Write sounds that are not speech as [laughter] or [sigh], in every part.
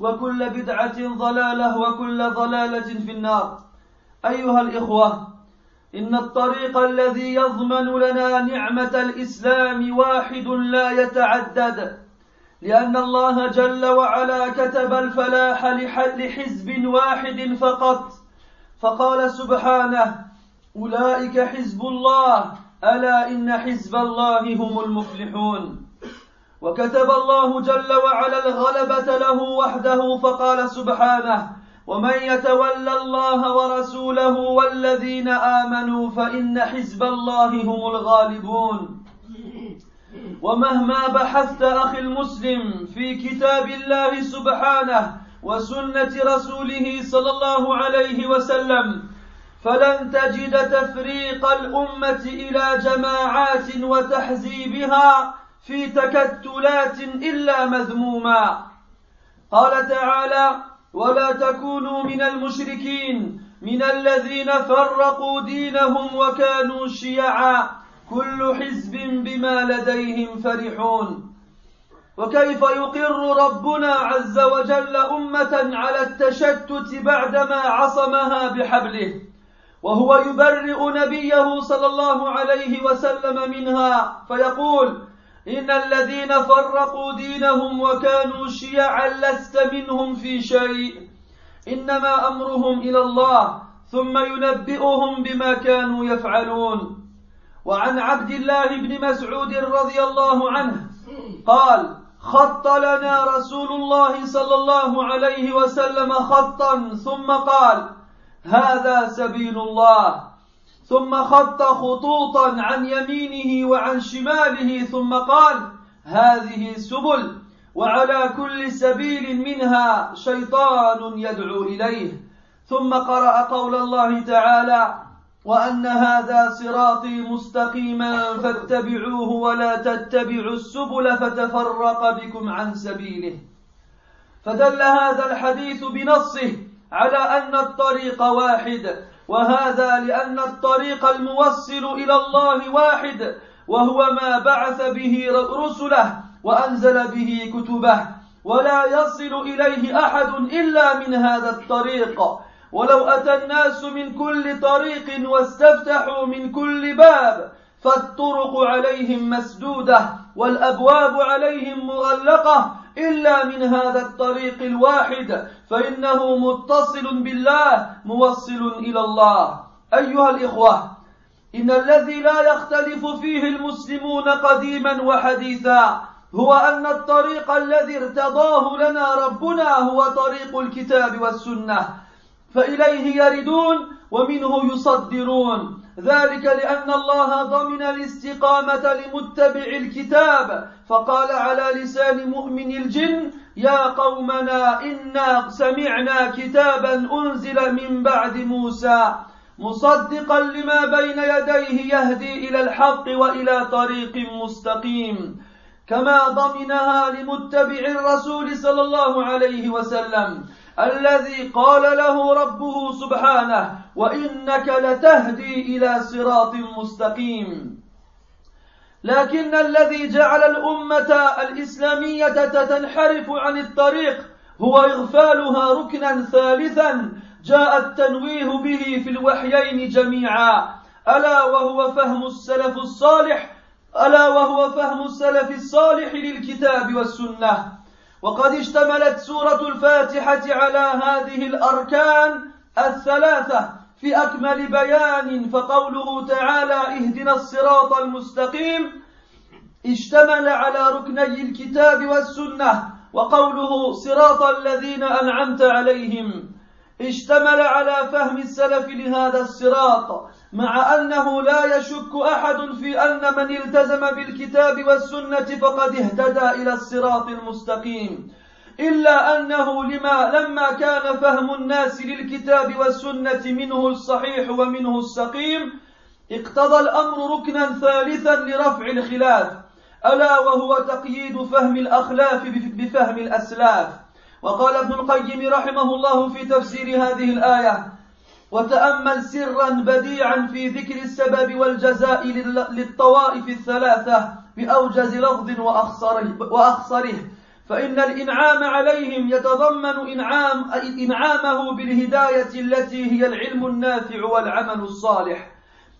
وكل بدعة ضلالة وكل ضلالة في النار. أيها الإخوة إن الطريق الذي يضمن لنا نعمة الإسلام واحد لا يتعدد لأن الله جل وعلا كتب الفلاح لحزب واحد فقط. فقال سبحانه أولئك حزب الله ألا إن حزب الله هم المفلحون. وكتب الله جل وعلا الغلبة له وحده فقال سبحانه ومن يتولى الله ورسوله والذين آمنوا فإن حزب الله هم الغالبون ومهما بحثت أخي المسلم في كتاب الله سبحانه وسنة رسوله صلى الله عليه وسلم فلن تجد تفريق الأمة إلى جماعات وتحزيبها في تكتلات إلا مذموما. قال تعالى ولا تكونوا من المشركين من الذين فرقوا دينهم وكانوا شيعا. كل حزب بما لديهم فرحون. وكيف يقر ربنا عز وجل أمة على التشتت بعدما عصمها بحبله؟ وهو يبرئ نبيه صلى الله عليه وسلم منها. فيقول إن الذين فرقوا دينهم وكانوا شيعا لست منهم في شيء. إنما أمرهم إلى الله ثم ينبئهم بما كانوا يفعلون. وعن عبد الله بن مسعود رضي الله عنه قال خط لنا رسول الله صلى الله عليه وسلم خطا ثم قال هذا سبيل الله. ثم خط خطوطا عن يمينه وعن شماله ثم قال هذه سبل وعلى كل سبيل منها شيطان يدعو إليه. ثم قرأ قول الله تعالى وأن هذا صراطي مستقيما فاتبعوه ولا تتبعوا السبل فتفرق بكم عن سبيله. فدل هذا الحديث بنصه على أن الطريق واحد وهذا لأن الطريق الموصل إلى الله واحد وهو ما بعث به رسله وأنزل به كتبه ولا يصل إليه أحد إلا من هذا الطريق. ولو أتى الناس من كل طريق واستفتحوا من كل باب فالطرق عليهم مسدودة والأبواب عليهم مغلقة إلا من هذا الطريق الواحد فإنه متصل بالله موصل إلى الله. أيها الإخوة إن الذي لا يختلف فيه المسلمون قديما وحديثا هو أن الطريق الذي ارتضاه لنا ربنا هو طريق الكتاب والسنة فإليه يردون ومنه يصدرون. ذلك لأن الله ضمن الاستقامة لمتبع الكتاب فقال على لسان مؤمن الجن يا قومنا إنا سمعنا كتابا أنزل من بعد موسى مصدقا لما بين يديه يهدي إلى الحق وإلى طريق مستقيم كما ضمنها لمتبع الرسول صلى الله عليه وسلم. الذي قال له ربه سبحانه وإنك لتهدي إلى صراط مستقيم. لكن الذي جعل الأمة الإسلامية تنحرف عن الطريق هو إغفالها ركنا ثالثا جاء التنويه به في الوحيين جميعا. ألا وهو فهم السلف الصالح ألا وهو فهم السلف الصالح للكتاب والسنة. وقد اشتملت سورة الفاتحة على هذه الأركان الثلاثة في أكمل بيان فقوله تعالى اهدنا الصراط المستقيم اشتمل على ركني الكتاب والسنة وقوله صراط الذين أنعمت عليهم اشتمل على فهم السلف لهذا الصراط. مع أنه لا يشك أحد في أن من التزم بالكتاب والسنة فقد اهتدى إلى الصراط المستقيم. إلا أنه لما لما كان فهم الناس للكتاب والسنة منه الصحيح ومنه السقيم اقتضى الأمر ركنا ثالثا لرفع الخلاف ألا وهو تقييد فهم الأخلاف بفهم الأسلاف. وقال ابن القيم رحمه الله في تفسير هذه الآية وتأمل سرا بديعا في ذكر السبب والجزاء للطوائف الثلاثة بأوجز لفظ وأخصره, فإن الإنعام عليهم يتضمن إنعام إنعامه بالهداية التي هي العلم النافع والعمل الصالح.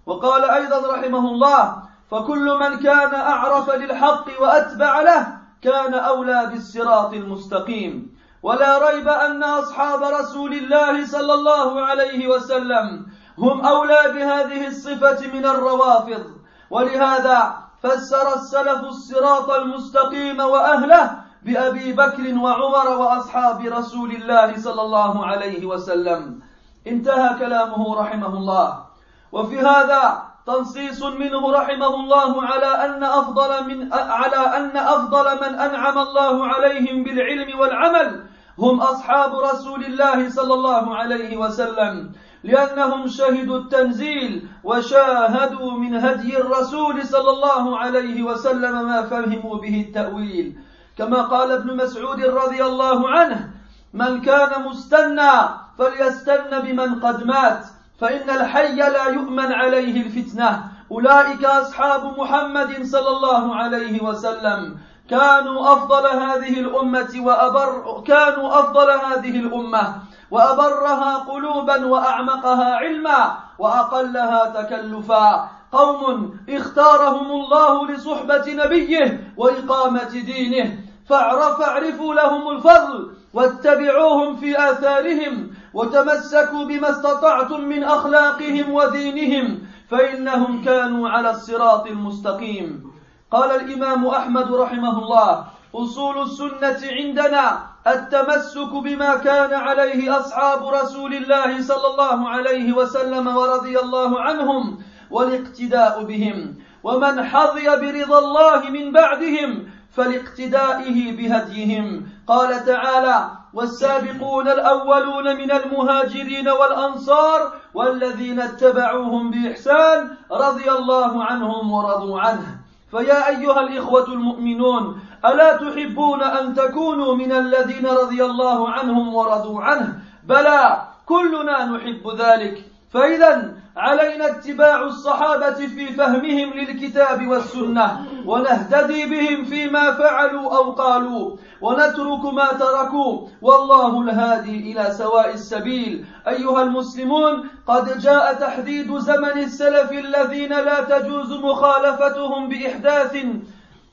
وقال أيضا رحمه الله فكل من كان أعرف للحق وأتبع له كان أولى بالصراط المستقيم. ولا ريب أن أصحاب رسول الله صلى الله عليه وسلم هم أولى بهذه الصفة من الروافض. ولهذا فسر السلف الصراط المستقيم وأهله بأبي بكر وعمر وأصحاب رسول الله صلى الله عليه وسلم. انتهى كلامه رحمه الله. وفي هذا تنصيص منه رحمه الله على أن أفضل من على أن أفضل من أنعم الله عليهم بالعلم والعمل هم أصحاب رسول الله صلى الله عليه وسلم لأنهم شهدوا التنزيل وشاهدوا من هدي الرسول صلى الله عليه وسلم ما فهموا به التأويل. كما قال ابن مسعود رضي الله عنه من كان مستنى فليستن بمن قد مات فإن الحي لا يؤمن عليه الفتنة. أولئك أصحاب محمد صلى الله عليه وسلم. كانوا أفضل هذه الأمة وأبر كانوا أفضل هذه الأمة وأبرها قلوبا وأعمقها علما وأقلها تكلفا. قوم اختارهم الله لصحبة نبيه وإقامة دينه. فاعرف فاعرفوا لهم الفضل واتبعوهم في آثارهم وتمسكوا بما استطعتم من أخلاقهم ودينهم فإنهم كانوا على الصراط المستقيم. قال الإمام أحمد رحمه الله أصول السنة عندنا التمسك بما كان عليه أصحاب رسول الله صلى الله عليه وسلم ورضي الله عنهم والاقتداء بهم. ومن حظي برضا الله من بعدهم فلاقتدائه بهديهم. قال تعالى والسابقون الأولون من المهاجرين والأنصار والذين اتبعوهم بإحسان رضي الله عنهم ورضوا عنه. فيا أيها الإخوة المؤمنون ألا تحبون أن تكونوا من الذين رضي الله عنهم ورضوا عنه؟ بلى كلنا نحب ذلك. فإذا علينا اتباع الصحابة في فهمهم للكتاب والسنة ونهتدي بهم فيما فعلوا أو قالوا ونترك ما تركوا. والله الهادي إلى سواء السبيل. أيها المسلمون قد جاء تحديد زمن السلف الذين لا تجوز مخالفتهم بإحداث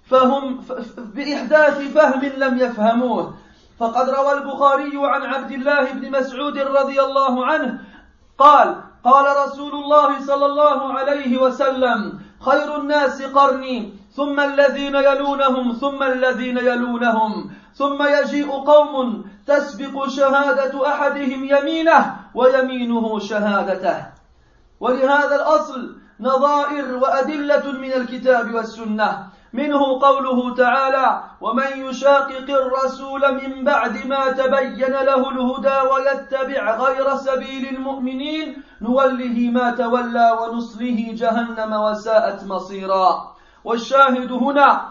فهم بإحداث فهم لم يفهموه. فقد روى البخاري عن عبد الله بن مسعود رضي الله عنه قال قال رسول الله صلى الله عليه وسلم خير الناس قرني ثم الذين يلونهم ثم الذين يلونهم ثم يجيء قوم تسبق شهادة أحدهم يمينه ويمينه شهادته. ولهذا الأصل نظائر وأدلة من الكتاب والسنة. منه قوله تعالى ومن يشاقق الرسول من بعد ما تبين له الهدى ويتبع غير سبيل المؤمنين نوله ما تولى ونصله جهنم وساءت مصيرا. والشاهد هنا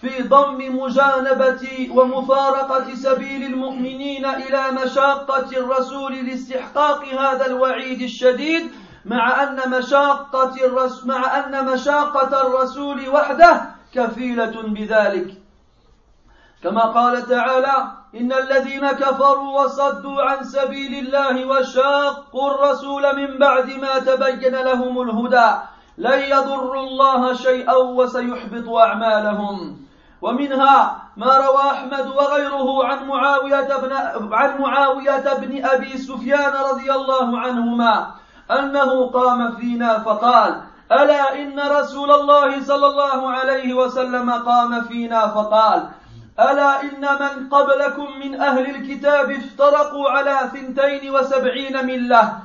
في ضم مجانبة ومفارقة سبيل المؤمنين إلى مشاقة الرسول لاستحقاق هذا الوعيد الشديد مع أن مشاقة الرسول مع أن مشاقة الرسول وحده كفيلة بذلك. كما قال تعالى إن الذين كفروا وصدوا عن سبيل الله وشاقوا الرسول من بعد ما تبين لهم الهدى لن يضروا الله شيئا وسيحبط أعمالهم. ومنها ما روى أحمد وغيره عن معاوية بن عن معاوية بن أبي سفيان رضي الله عنهما أنه قام فينا فقال ألا إن رسول الله صلى الله عليه وسلم قام فينا فقال ألا إن من قبلكم من أهل الكتاب افترقوا على ثنتين وسبعين ملة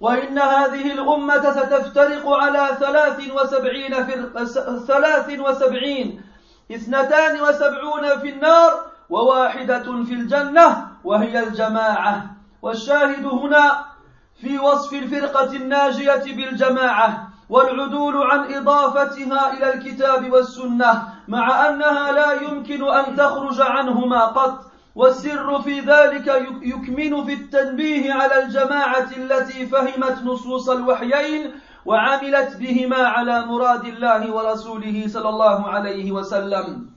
وإن هذه الأمة ستفترق على ثلاث وسبعين فرق ثلاث وسبعين اثنتان وسبعون في النار وواحدة في الجنة وهي الجماعة. والشاهد هنا في وصف الفرقة الناجية بالجماعة. والعدول عن إضافتها إلى الكتاب والسنة مع أنها لا يمكن أن تخرج عنهما قط والسر في ذلك يكمن في التنبيه على الجماعة التي فهمت نصوص الوحيين وعملت بهما على مراد الله ورسوله صلى الله عليه وسلم.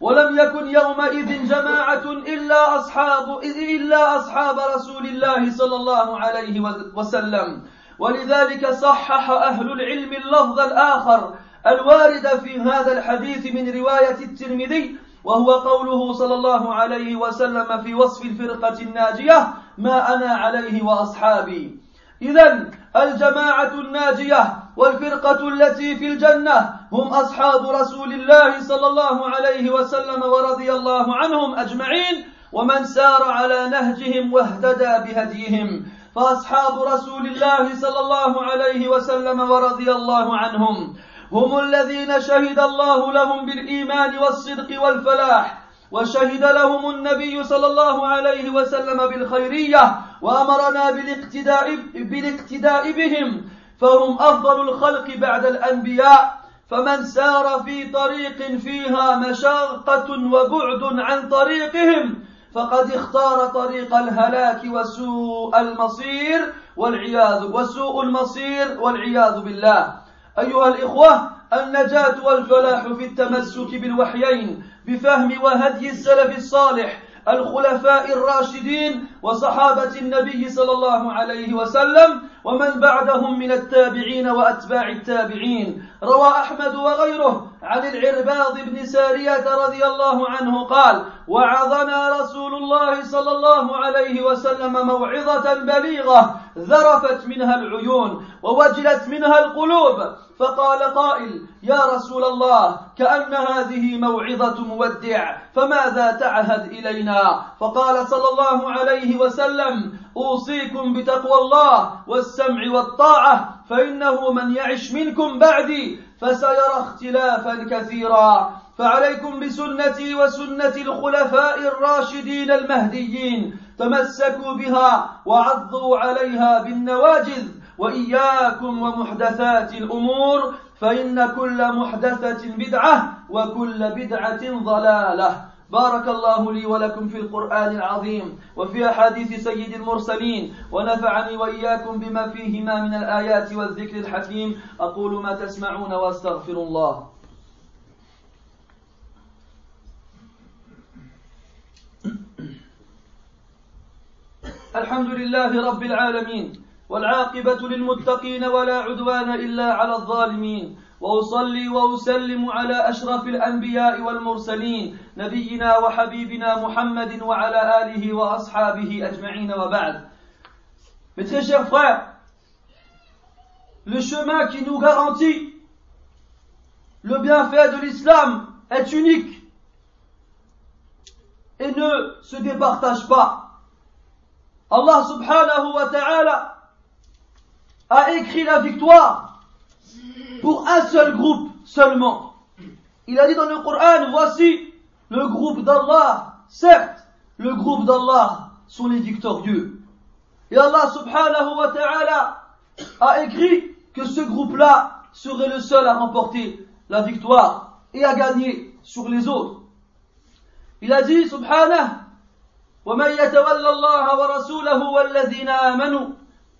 ولم يكن يومئذ جماعة إلا أصحاب إلا أصحاب رسول الله صلى الله عليه وسلم. ولذلك صحح أهل العلم اللفظ الآخر الوارد في هذا الحديث من رواية الترمذي وهو قوله صلى الله عليه وسلم في وصف الفرقة الناجية ما أنا عليه وأصحابي. إذا الجماعة الناجية والفرقة التي في الجنة هم أصحاب رسول الله صلى الله عليه وسلم ورضي الله عنهم أجمعين ومن سار على نهجهم واهتدى بهديهم. فأصحاب رسول الله صلى الله عليه وسلم ورضي الله عنهم. هم الذين شهد الله لهم بالإيمان والصدق والفلاح وشهد لهم النبي صلى الله عليه وسلم بالخيرية وأمرنا بالاقتداء, بالاقتداء بهم فهم أفضل الخلق بعد الأنبياء. فمن سار في طريق فيها مشاقة وبعد عن طريقهم فقد اختار طريق الهلاك وسوء المصير والعياذ وسوء المصير والعياذ بالله. أيها الإخوة النجاة والفلاح في التمسك بالوحيين بفهم وهدي السلف الصالح الخلفاء الراشدين وصحابة النبي صلى الله عليه وسلم ومن بعدهم من التابعين وأتباع التابعين. روى أحمد وغيره عن العرباض بن سارية رضي الله عنه قال وعظنا رسول الله صلى الله عليه وسلم موعظة بليغة ذرفت منها العيون ووجلت منها القلوب. فقال قائل يا رسول الله كأن هذه موعظة مودع فماذا تعهد إلينا؟ فقال صلى الله عليه وسلم أوصيكم بتقوى الله والسمع والطاعة فإنه من يعش منكم بعدي فسيرى اختلافا كثيرا. فعليكم بسنتي وسنة الخلفاء الراشدين المهديين تمسكوا بها وعضوا عليها بالنواجذ وإياكم ومحدثات الأمور فإن كل محدثة بدعة وكل بدعة ضلالة. بارك الله لي ولكم في القرآن العظيم وفي أحاديث سيد المرسلين ونفعني وإياكم بما فيهما من الآيات والذكر الحكيم. أقول ما تسمعون وأستغفر الله. [clears throat] الحمد لله رب العالمين والعاقبة للمتقين ولا عدوان إلا على الظالمين واصلي واسلم على اشرف الانبياء والمرسلين نبينا وحبيبنا محمد وعلى اله واصحابه اجمعين وبعد Mes très chers frères, le chemin qui nous garantit le bienfait de l'islam est unique et ne se départage pas. Allah subhanahu wa ta'ala a écrit la victoire pour un seul groupe seulement. Il a dit dans le Coran, voici le groupe d'Allah. Certes, le groupe d'Allah sont les victorieux. Et Allah subhanahu wa ta'ala a écrit que ce groupe-là serait le seul à remporter la victoire et à gagner sur les autres. Il a dit subhanahu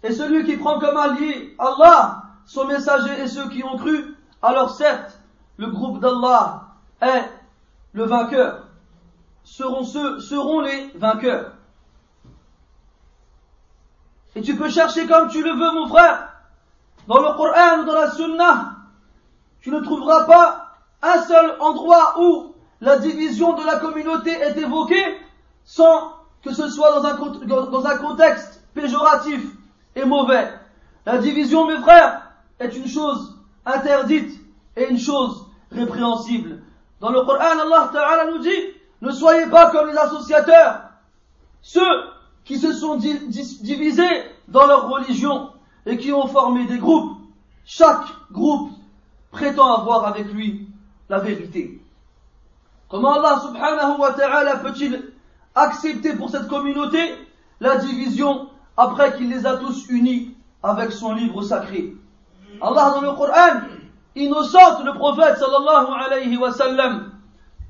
et celui qui prend comme allié Allah son messager et ceux qui ont cru, alors certes, le groupe d'Allah est le vainqueur. seront ceux, seront les vainqueurs. Et tu peux chercher comme tu le veux, mon frère. Dans le Coran ou dans la Sunnah, tu ne trouveras pas un seul endroit où la division de la communauté est évoquée sans que ce soit dans un, dans un contexte péjoratif et mauvais. La division, mes frères, est une chose interdite et une chose répréhensible. Dans le Coran, Allah Ta'ala nous dit, ne soyez pas comme les associateurs, ceux qui se sont divisés dans leur religion et qui ont formé des groupes. Chaque groupe prétend avoir avec lui la vérité. Comment Allah subhanahu wa ta'ala peut-il accepter pour cette communauté la division après qu'il les a tous unis avec son livre sacré? Allah dans le Coran innocente le prophète sallallahu alayhi wa sallam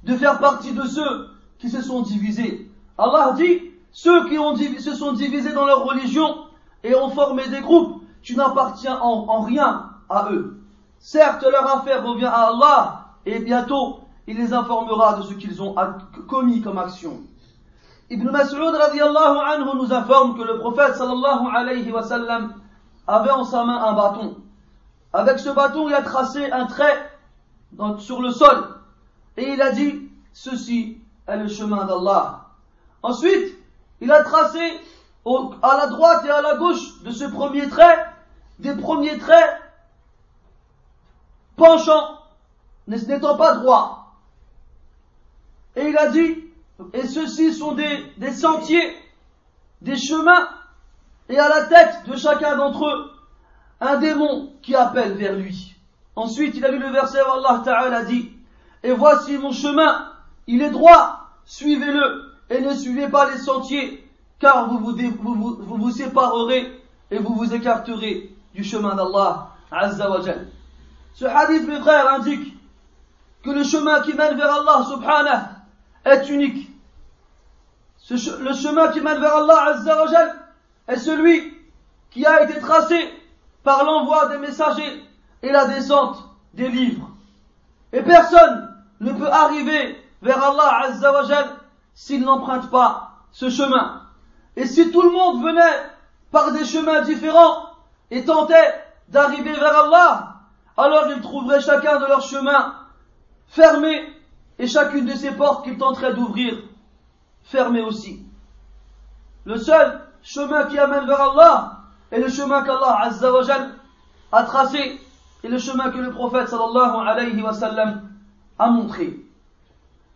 de faire partie de ceux qui se sont divisés. Allah dit, ceux qui se sont divisés dans leur religion et ont formé des groupes, tu n'appartiens en, en rien à eux. Certes, leur affaire revient à Allah et bientôt il les informera de ce qu'ils ont commis comme action. Ibn Mas'ud radiallahu anhu nous informe que le prophète sallallahu alayhi wa sallam avait en sa main un bâton. Avec ce bâton, il a tracé un trait sur le sol et il a dit ceci est le chemin d'Allah. Ensuite, il a tracé à la droite et à la gauche de ce premier trait des premiers traits penchants, n'étant pas droits. Et il a dit, et ceux-ci sont des, des sentiers, des chemins, et à la tête de chacun d'entre eux, un démon qui appelle vers lui. Ensuite, il a lu le verset où Allah Ta'ala dit, et voici mon chemin, il est droit, suivez-le, et ne suivez pas les sentiers, car vous vous, séparerez et vous vous écarterez du chemin d'Allah Azza wa Ce hadith, mes frères, indique que le chemin qui mène vers Allah subhanahu est unique. le chemin qui mène vers Allah Azza wa est celui qui a été tracé par l'envoi des messagers et la descente des livres. Et personne ne peut arriver vers Allah Azza wa s'il n'emprunte pas ce chemin. Et si tout le monde venait par des chemins différents et tentait d'arriver vers Allah, alors ils trouveraient chacun de leurs chemins fermés et chacune de ces portes qu'ils tenteraient d'ouvrir fermées aussi. Le seul chemin qui amène vers Allah est le chemin qu'Allah Azza a tracé et le chemin que le prophète a montré.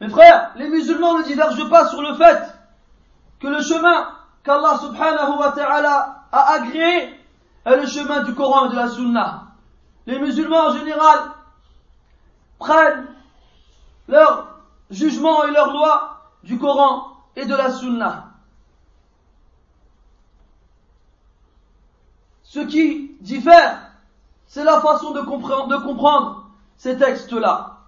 Mes frères, les musulmans ne divergent pas sur le fait que le chemin qu'Allah subhanahu wa ta'ala a agréé est le chemin du Coran et de la Sunna. Les musulmans en général prennent leur jugement et leur loi du Coran et de la Sunna. Ce qui diffère, c'est la façon de comprendre, ces textes-là.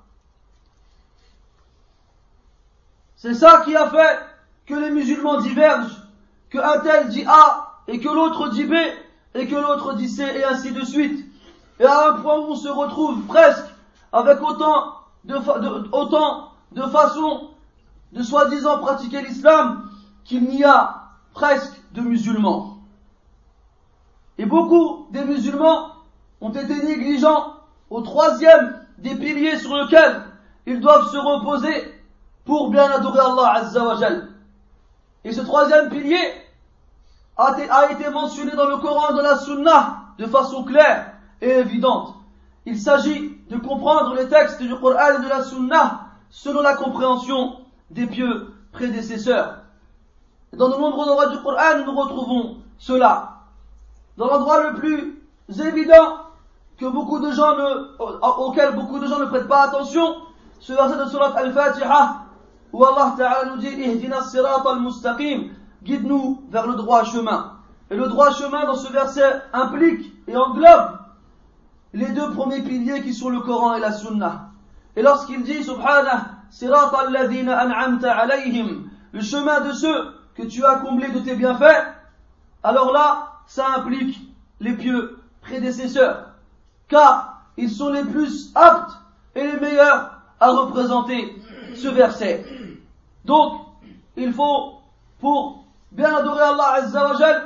C'est ça qui a fait que les musulmans divergent, que un tel dit A et que l'autre dit B et que l'autre dit C et ainsi de suite. Et à un point où on se retrouve presque avec autant de, autant de façons de soi-disant pratiquer l'islam qu'il n'y a presque de musulmans. Et beaucoup des musulmans ont été négligents au troisième des piliers sur lequel ils doivent se reposer pour bien adorer Allah Azza wa Et ce troisième pilier a été mentionné dans le Coran et dans la Sunna de façon claire et évidente. Il s'agit de comprendre les textes du Coran et de la Sunna selon la compréhension des pieux prédécesseurs. Dans de nombreux endroits du Coran, nous retrouvons cela. Dans l'endroit le plus évident que beaucoup de gens ne, auquel beaucoup de gens ne prêtent pas attention, ce verset de Surat Al-Fatiha, où Allah Ta'ala nous dit Ihdina al-mustaqim, guide-nous vers le droit chemin. Et le droit chemin dans ce verset implique et englobe les deux premiers piliers qui sont le Coran et la Sunna. Et lorsqu'il dit Subhanah, sirat al-ladhina an'amta alayhim, le chemin de ceux que tu as comblés de tes bienfaits, alors là, ça implique les pieux prédécesseurs, car ils sont les plus aptes et les meilleurs à représenter ce verset. Donc, il faut, pour bien adorer Allah Azza wa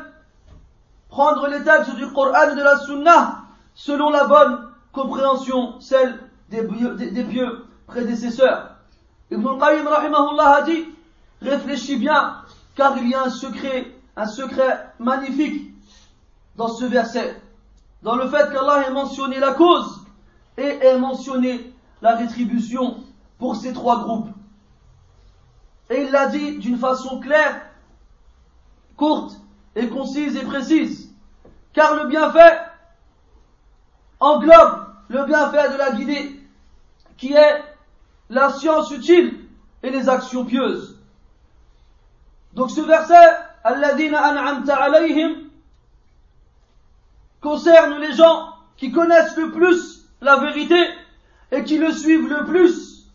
prendre les textes du Coran et de la Sunna selon la bonne compréhension, celle des, des, pieux prédécesseurs. Ibn al-Qayyim rahimahullah a dit, réfléchis bien, car il y a un secret, un secret magnifique dans ce verset, dans le fait qu'Allah ait mentionné la cause et ait mentionné la rétribution pour ces trois groupes. Et il l'a dit d'une façon claire, courte et concise et précise. Car le bienfait englobe le bienfait de la guidée, qui est la science utile et les actions pieuses. Donc ce verset, Alladina an'amta alayhim, concerne les gens qui connaissent le plus la vérité et qui le suivent le plus.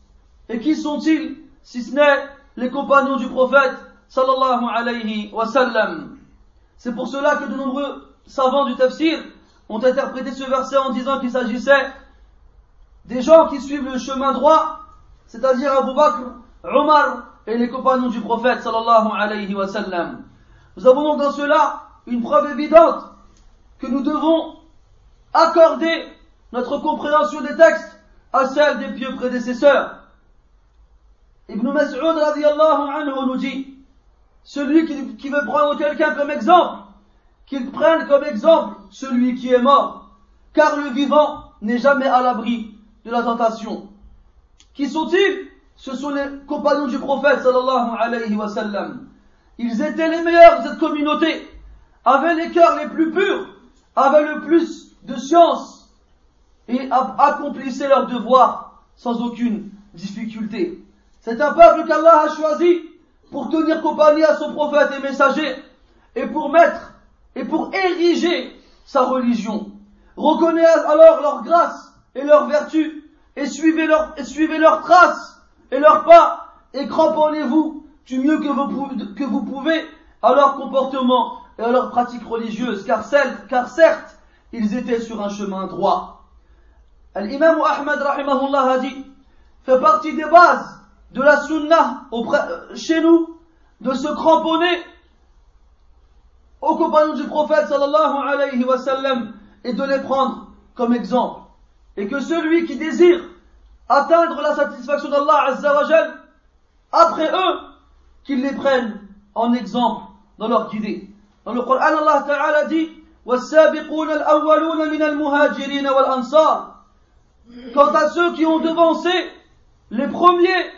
Et qui sont-ils, si ce n'est les compagnons du prophète, sallallahu alayhi wa sallam? C'est pour cela que de nombreux savants du tafsir ont interprété ce verset en disant qu'il s'agissait des gens qui suivent le chemin droit, c'est-à-dire Abu Bakr, Omar et les compagnons du prophète sallallahu alayhi wa sallam. Nous avons donc dans cela une preuve évidente que nous devons accorder notre compréhension des textes à celle des pieux prédécesseurs. Ibn Mas'ud anhu nous dit, celui qui, qui veut prendre quelqu'un comme exemple, qu'il prenne comme exemple celui qui est mort, car le vivant n'est jamais à l'abri de la tentation. Qui sont-ils? Ce sont les compagnons du prophète sallallahu alayhi wa sallam. Ils étaient les meilleurs de cette communauté, avaient les cœurs les plus purs, avaient le plus de science et accomplissaient leur devoir sans aucune difficulté. C'est un peuple qu'Allah a choisi pour tenir compagnie à son prophète et messager et pour mettre et pour ériger sa religion. Reconnaissez alors leur grâce et leur vertu et suivez leur, leurs traces et leurs pas et cramponnez-vous du mieux que vous, que vous pouvez à leur comportement et à leurs pratiques religieuses, car, car certes, ils étaient sur un chemin droit. L'imam Ahmad rahimahullah a dit, fait partie des bases de la sunnah euh, chez nous, de se cramponner aux compagnons du prophète sallallahu alayhi wa sallam et de les prendre comme exemple. Et que celui qui désire atteindre la satisfaction d'Allah azza wa après eux, qu'il les prenne en exemple dans leur guidée. Dans le Coran, Allah Ta'ala dit والسابقون الأولون من المهاجرين والأنصار Quant à ceux qui ont devancé les premiers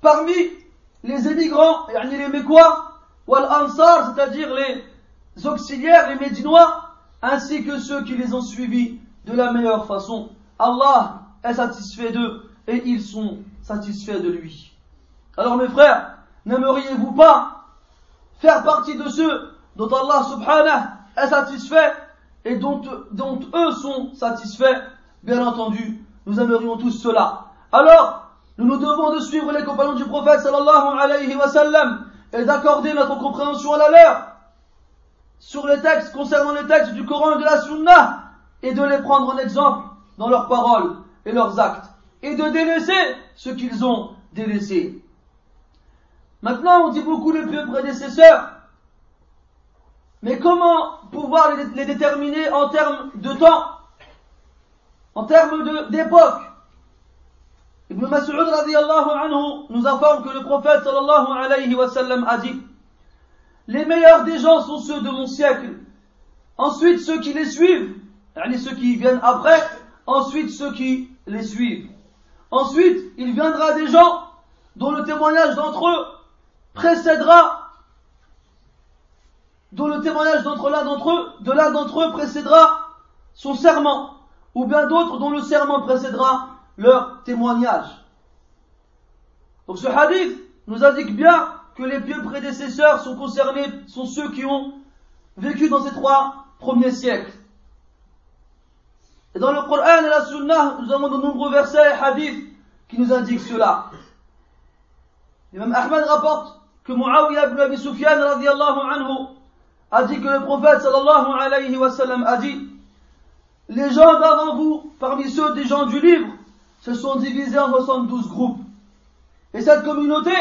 parmi les émigrants, les Mécois, wal Ansar, c'est-à-dire les auxiliaires, les Médinois, ainsi que ceux qui les ont suivis de la meilleure façon. Allah est satisfait d'eux et ils sont satisfaits de lui. Alors mes frères, n'aimeriez-vous pas faire partie de ceux dont Allah subhanahu est satisfait et dont, dont eux sont satisfaits, bien entendu, nous aimerions tous cela. Alors, nous nous devons de suivre les compagnons du prophète sallallahu alayhi wa sallam et d'accorder notre compréhension à la leur sur les textes concernant les textes du Coran et de la Sunna et de les prendre en exemple dans leurs paroles et leurs actes et de délaisser ce qu'ils ont délaissé. Maintenant, on dit beaucoup les plus prédécesseurs mais comment pouvoir les, déterminer en termes de temps, en termes d'époque? Ibn Mas'ud anhu nous informe que le prophète sallallahu alayhi wa sallam a dit Les meilleurs des gens sont ceux de mon siècle. Ensuite ceux qui les suivent, ceux qui viennent après, ensuite ceux qui les suivent. Ensuite, il viendra des gens dont le témoignage d'entre eux précédera dont le témoignage d'entre l'un d'entre eux, de l'un d'entre eux précédera son serment, ou bien d'autres dont le serment précédera leur témoignage. Donc ce hadith nous indique bien que les pieux prédécesseurs sont concernés, sont ceux qui ont vécu dans ces trois premiers siècles. Et dans le Coran et la Sunna, nous avons de nombreux versets et hadiths qui nous indiquent cela. Ahmad rapporte que Muawiyah ibn Abi Sufyan radiallahu anhu a dit que le prophète sallallahu alayhi wa sallam a dit Les gens d'avant vous, parmi ceux des gens du livre, se sont divisés en 72 groupes. Et cette communauté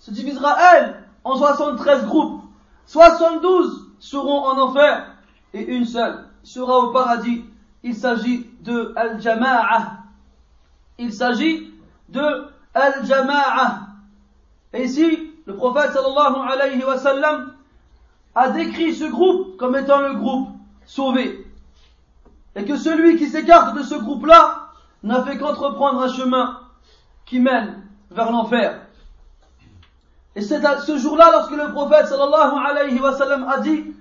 se divisera, elle, en 73 groupes. 72 seront en enfer et une seule sera au paradis. Il s'agit de Al-Jama'a. Il s'agit de Al-Jama'a. Et ici, le prophète sallallahu alayhi wa sallam a décrit ce groupe comme étant le groupe sauvé. Et que celui qui s'écarte de ce groupe-là n'a fait qu'entreprendre un chemin qui mène vers l'enfer. Et c'est ce jour-là, lorsque le prophète sallallahu alayhi wa sallam a dit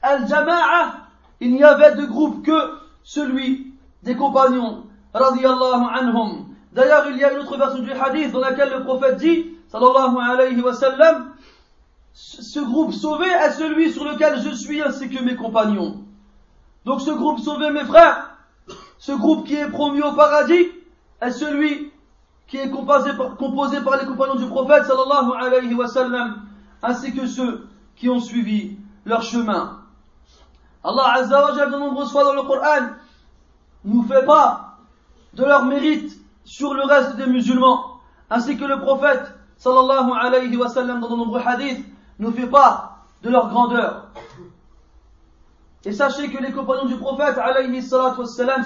Al-Jama'a, il n'y avait de groupe que celui des compagnons, anhum. D'ailleurs, il y a une autre version du hadith dans laquelle le prophète dit, sallallahu alayhi wa sallam, ce groupe sauvé est celui sur lequel je suis ainsi que mes compagnons. Donc ce groupe sauvé, mes frères, ce groupe qui est promu au paradis, est celui qui est composé par, les compagnons du prophète sallallahu alayhi wa sallam, ainsi que ceux qui ont suivi leur chemin. Allah Azza wa de nombreuses fois dans le Coran nous fait pas de leur mérite sur le reste des musulmans, ainsi que le prophète sallallahu alayhi wa sallam dans de nombreux hadiths nous fait pas de leur grandeur. Et sachez que les compagnons du prophète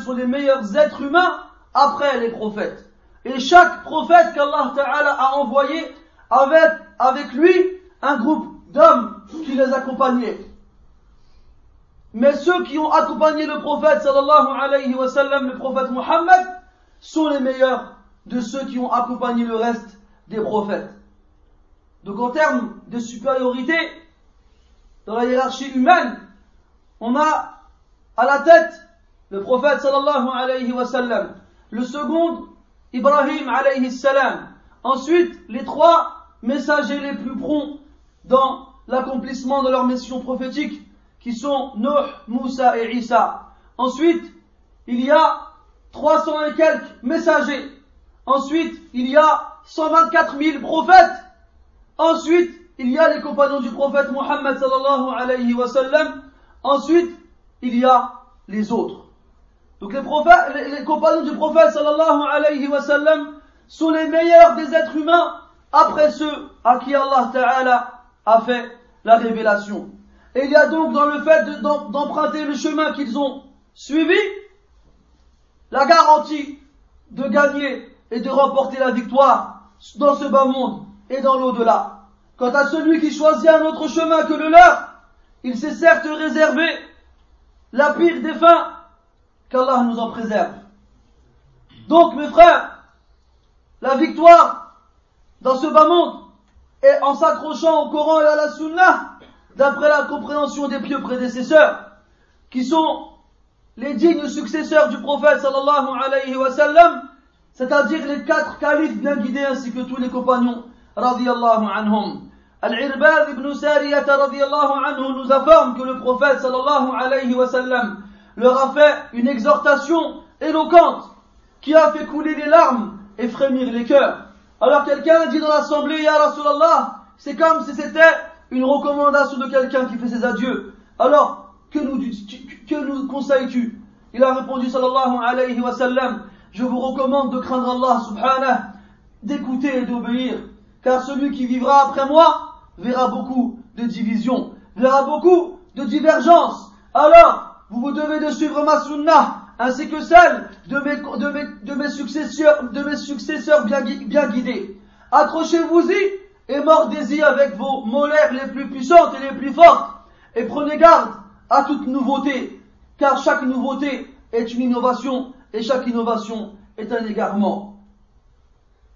sont les meilleurs êtres humains après les prophètes. Et chaque prophète qu'Allah a envoyé avait avec lui un groupe d'hommes qui les accompagnaient. Mais ceux qui ont accompagné le prophète sallallahu le prophète Muhammad, sont les meilleurs de ceux qui ont accompagné le reste des prophètes. Donc en termes de supériorité, dans la hiérarchie humaine, on a à la tête le prophète sallallahu alayhi wa sallam. Le second, Ibrahim alayhi salam. Ensuite, les trois messagers les plus prompts dans l'accomplissement de leur mission prophétique, qui sont Nuh, Moussa et Isa. Ensuite, il y a 300 et quelques messagers. Ensuite, il y a 124 000 prophètes. Ensuite, il y a les compagnons du prophète Muhammad sallallahu alayhi wa sallam. Ensuite, il y a les autres. Donc les, compagnons du prophète sallallahu alayhi wa sallam sont les meilleurs des êtres humains après ceux à qui Allah ta'ala a fait la révélation. Et il y a donc dans le fait d'emprunter le chemin qu'ils ont suivi, la garantie de gagner et de remporter la victoire dans ce bas monde et dans l'au-delà. Quant à celui qui choisit un autre chemin que le leur, il s'est certes réservé la pire des fins qu'Allah nous en préserve. Donc, mes frères, la victoire dans ce bas monde est en s'accrochant au Coran et à la Sunna, d'après la compréhension des pieux prédécesseurs, qui sont les dignes successeurs du prophète sallallahu alayhi wa sallam, c'est-à-dire les quatre califes bien guidés ainsi que tous les compagnons radiyallahu anhum. Al-Irbad ibn Sariyat radiyallahu anhu nous informe que le prophète alayhi wa leur a fait une exhortation éloquente qui a fait couler les larmes et frémir les cœurs. Alors quelqu'un dit dans l'assemblée, Ya Rasulallah, c'est comme si c'était une recommandation de quelqu'un qui fait ses adieux. Alors, que nous, que nous conseilles-tu? Il a répondu, sallallahu alayhi wa sallam, je vous recommande de craindre Allah subhanahu, d'écouter et d'obéir, car celui qui vivra après moi verra beaucoup de divisions, verra beaucoup de divergences. Alors, vous vous devez de suivre ma sunnah, ainsi que celle de mes, successeurs bien, bien guidés. Accrochez-vous-y et mordez-y avec vos molaires les plus puissantes et les plus fortes, et prenez garde à toute nouveauté, car chaque nouveauté est une innovation, et chaque innovation est un égarement.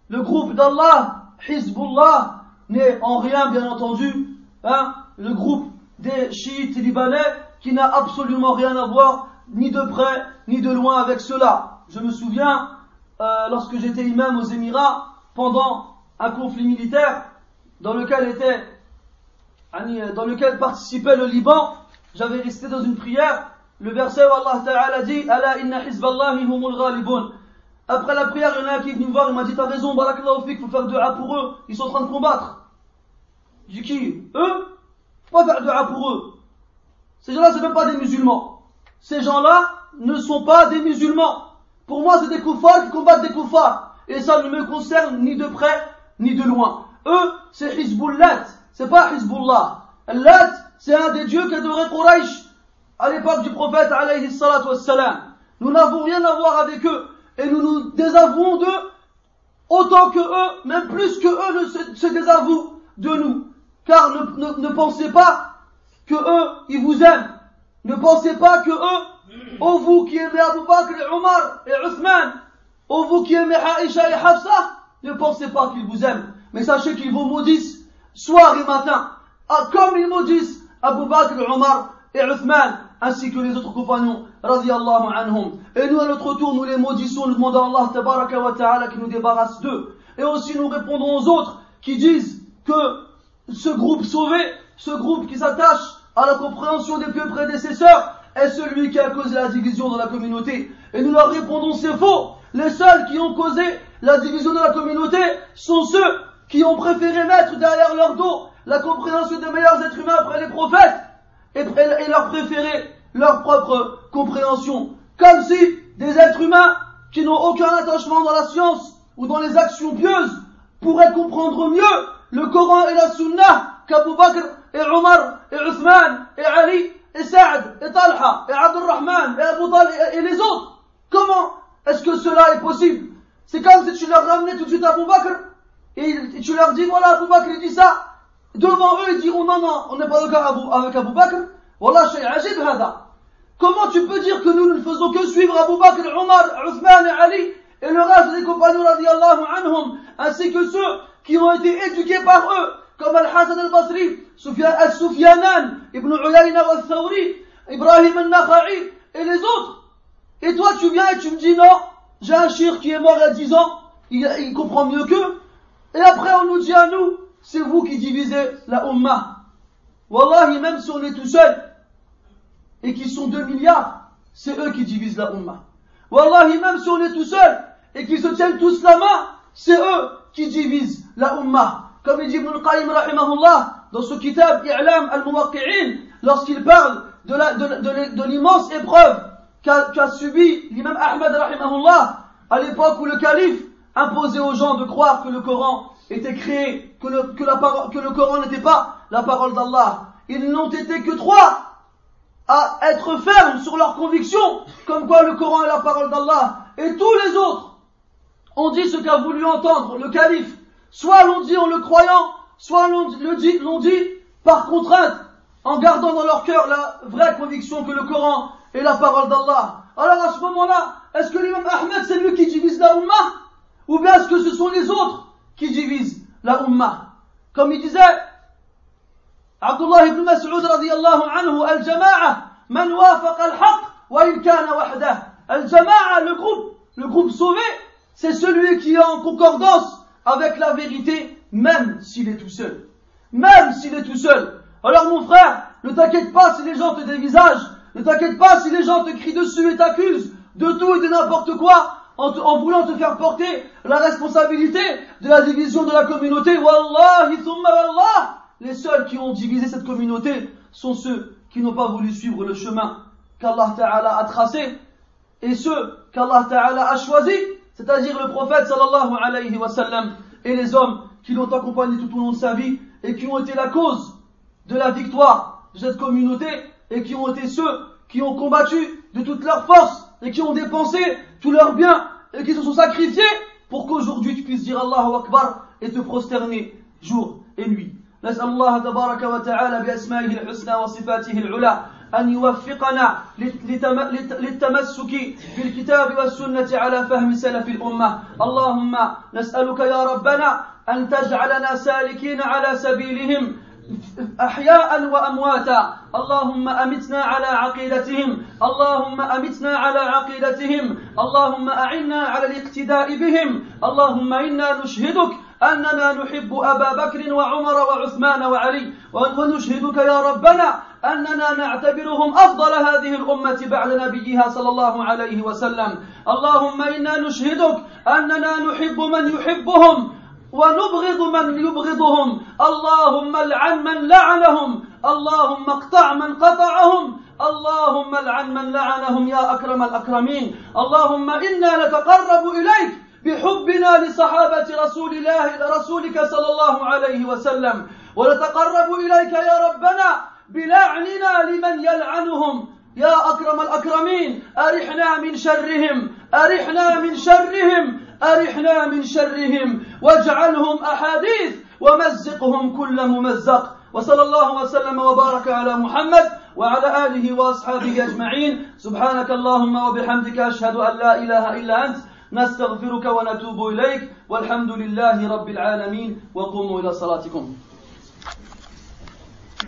Le groupe d'Allah, Hizbullah, n'est en rien, bien entendu, hein, le groupe des chiites libanais, qui n'a absolument rien à voir, ni de près, ni de loin avec cela. Je me souviens, euh, lorsque j'étais imam aux Émirats, pendant un conflit militaire, dans lequel était, dans lequel participait le Liban, j'avais resté dans une prière, le verset où Allah Ta'ala dit, Ala inna humul ghalibun. Après la prière, il y en a un qui est venu voir, il m'a dit, t'as raison, barakallahu fik, faut faire dua pour eux, ils sont en train de combattre. J'ai dit qui? Eux? Faut pas faire dua pour eux. Ces gens-là, c'est même pas des musulmans. Ces gens-là ne sont pas des musulmans. Pour moi, c'est des koufars qui combattent des koufars. Et ça ne me concerne ni de près, ni de loin. Eux, c'est Hizbullah, c'est pas Hezbollah. Lat, c'est un des dieux qu'adorait Quraysh à l'époque du prophète alayhi salatu wassalam. Nous n'avons rien à voir avec eux et nous nous désavouons d'eux autant que eux, même plus que eux ne se, désavouent de nous. Car ne, pensez pas que eux, ils vous aiment. Ne pensez pas que eux, ô vous qui aimez Abu Bakr et Omar et Uthman, ô vous qui aimez Aisha et Hafsa, ne pensez pas qu'ils vous aiment. Mais sachez qu'ils vous maudissent soir et matin, ah, comme ils maudissent Abu Bakr, Omar et Uthman, ainsi que les autres compagnons, anhum. Et nous, à notre tour, nous les maudissons, nous demandons à Allah, tabaraka wa ta'ala, qui nous débarrasse d'eux. Et aussi, nous répondons aux autres qui disent que ce groupe sauvé, ce groupe qui s'attache à la compréhension des pieux prédécesseurs, est celui qui a causé la division dans la communauté. Et nous leur répondons, c'est faux. Les seuls qui ont causé la division de la communauté sont ceux qui ont préféré mettre derrière leur dos la compréhension des meilleurs êtres humains après les prophètes et, leur préférer leur propre compréhension. Comme si des êtres humains qui n'ont aucun attachement dans la science ou dans les actions pieuses pourraient comprendre mieux le Coran et la Sunna qu'Abu Bakr et Omar et Uthman et Ali et Saad et Talha et Abdul Rahman et Abu Talib et les autres. Comment est-ce que cela est possible? C'est comme si tu leur ramenais tout de suite Abu Bakr et tu leur dis voilà Abu Bakr dit ça. Devant eux ils diront non non on n'est pas d'accord avec Abu Bakr. Voilà shay ajib hada. Comment tu peux dire que nous ne faisons que suivre Abu Bakr, Omar, Uthman et Ali et le reste des compagnons radiallahu anhum ainsi que ceux qui ont été éduqués par eux comme Al-Hassan al-Basri, Al-Sufyanan, Ibn Uyayna al-Thawri, Ibrahim al-Nakha'i et les autres. Et toi tu viens et tu me dis non, j'ai un shir qui est mort il y a 10 ans, il, il comprend mieux qu'eux. Et après on nous dit à nous, c'est vous qui divisez la Ummah. Wallahi, même si on est tout seul, et qu'ils sont 2 milliards, c'est eux qui divisent la Ummah. Wallahi, même si on est tout seul, et qu'ils se tiennent tous la main, c'est eux qui divisent la Ummah. Comme il dit Ibn al-Qayyim dans ce kitab I'lam al-Muwaqqi'in, lorsqu'il parle de, l'immense épreuve qu'a, subi l'imam Ahmad rahimahullah, à l'époque où le calife imposer aux gens de croire que le Coran était créé, que le, que la que le Coran n'était pas la parole d'Allah. Ils n'ont été que trois à être fermes sur leur conviction, comme quoi le Coran est la parole d'Allah. Et tous les autres ont dit ce qu'a voulu entendre le calife. Soit l'ont dit en le croyant, soit l'ont dit, l'ont dit par contrainte, en gardant dans leur cœur la vraie conviction que le Coran est la parole d'Allah. Alors à ce moment-là, est-ce que l'imam Ahmed c'est lui qui divise la Ummah? Ou bien est-ce que ce sont les autres qui divisent la Ummah Comme il disait, Abdullah ibn Mas'ud radiallahu anhu, Al-Jama'a, man wafaqa al-haq wa in kana wahdah. Al-Jama'a, le groupe, le groupe sauvé, c'est celui qui est en concordance avec la vérité, même s'il est tout seul. Même s'il est tout seul. Alors mon frère, ne t'inquiète pas si les gens te dévisagent, ne t'inquiète pas si les gens te crient dessus et t'accusent de tout et de n'importe quoi, en, voulant te faire porter la responsabilité de la division de la communauté. Wallahi thumma wallah. Les seuls qui ont divisé cette communauté sont ceux qui n'ont pas voulu suivre le chemin qu'Allah Ta'ala a tracé et ceux qu'Allah Ta'ala a choisi, c'est-à-dire le prophète sallallahu alayhi wa sallam et les hommes qui l'ont accompagné tout au long de sa vie et qui ont été la cause de la victoire de cette communauté et qui ont été ceux qui ont combattu de toute leur force et qui ont dépensé tous leurs biens et qui se sont sacrifiés pour qu'aujourd'hui tu puisses dire Allahu Akbar et te prosterner jour et nuit. نسأل الله تبارك وتعالى بأسمائه الحسنى وصفاته العلى أن يوفقنا للتمسك بالكتاب والسنة على فهم سلف الأمة اللهم نسألك يا ربنا أن تجعلنا سالكين على سبيلهم أحياء وأمواتا. اللهم أمتنا على عقيدتهم. اللهم أمتنا على عقيدتهم. اللهم أعنا على الاقتداء بهم. اللهم إنا نشهدك أننا نحب أبا بكر وعمر وعثمان وعلي. ونشهدك يا ربنا أننا نعتبرهم أفضل هذه الأمة بعد نبيها صلى الله عليه وسلم. اللهم إنا نشهدك أننا نحب من يحبهم. ونبغض من يبغضهم. اللهم العن من لعنهم. اللهم اقطع من قطعهم. اللهم العن من لعنهم يا أكرم الأكرمين. اللهم إنا نتقرب إليك بحبنا لصحابة رسول الله رسولك صلى الله عليه وسلم. ونتقرب إليك يا ربنا بلعننا لمن يلعنهم. يا أكرم الأكرمين أرحنا من شرهم. أرحنا من شرهم. أرحنا من شرهم واجعلهم أحاديث ومزقهم كل ممزق. وصلى الله وسلم وبارك على محمد وعلى آله وأصحابه أجمعين. سبحانك اللهم وبحمدك أشهد أن لا إله إلا أنت نستغفرك ونتوب إليك والحمد لله رب العالمين. وقوموا إلى صلاتكم.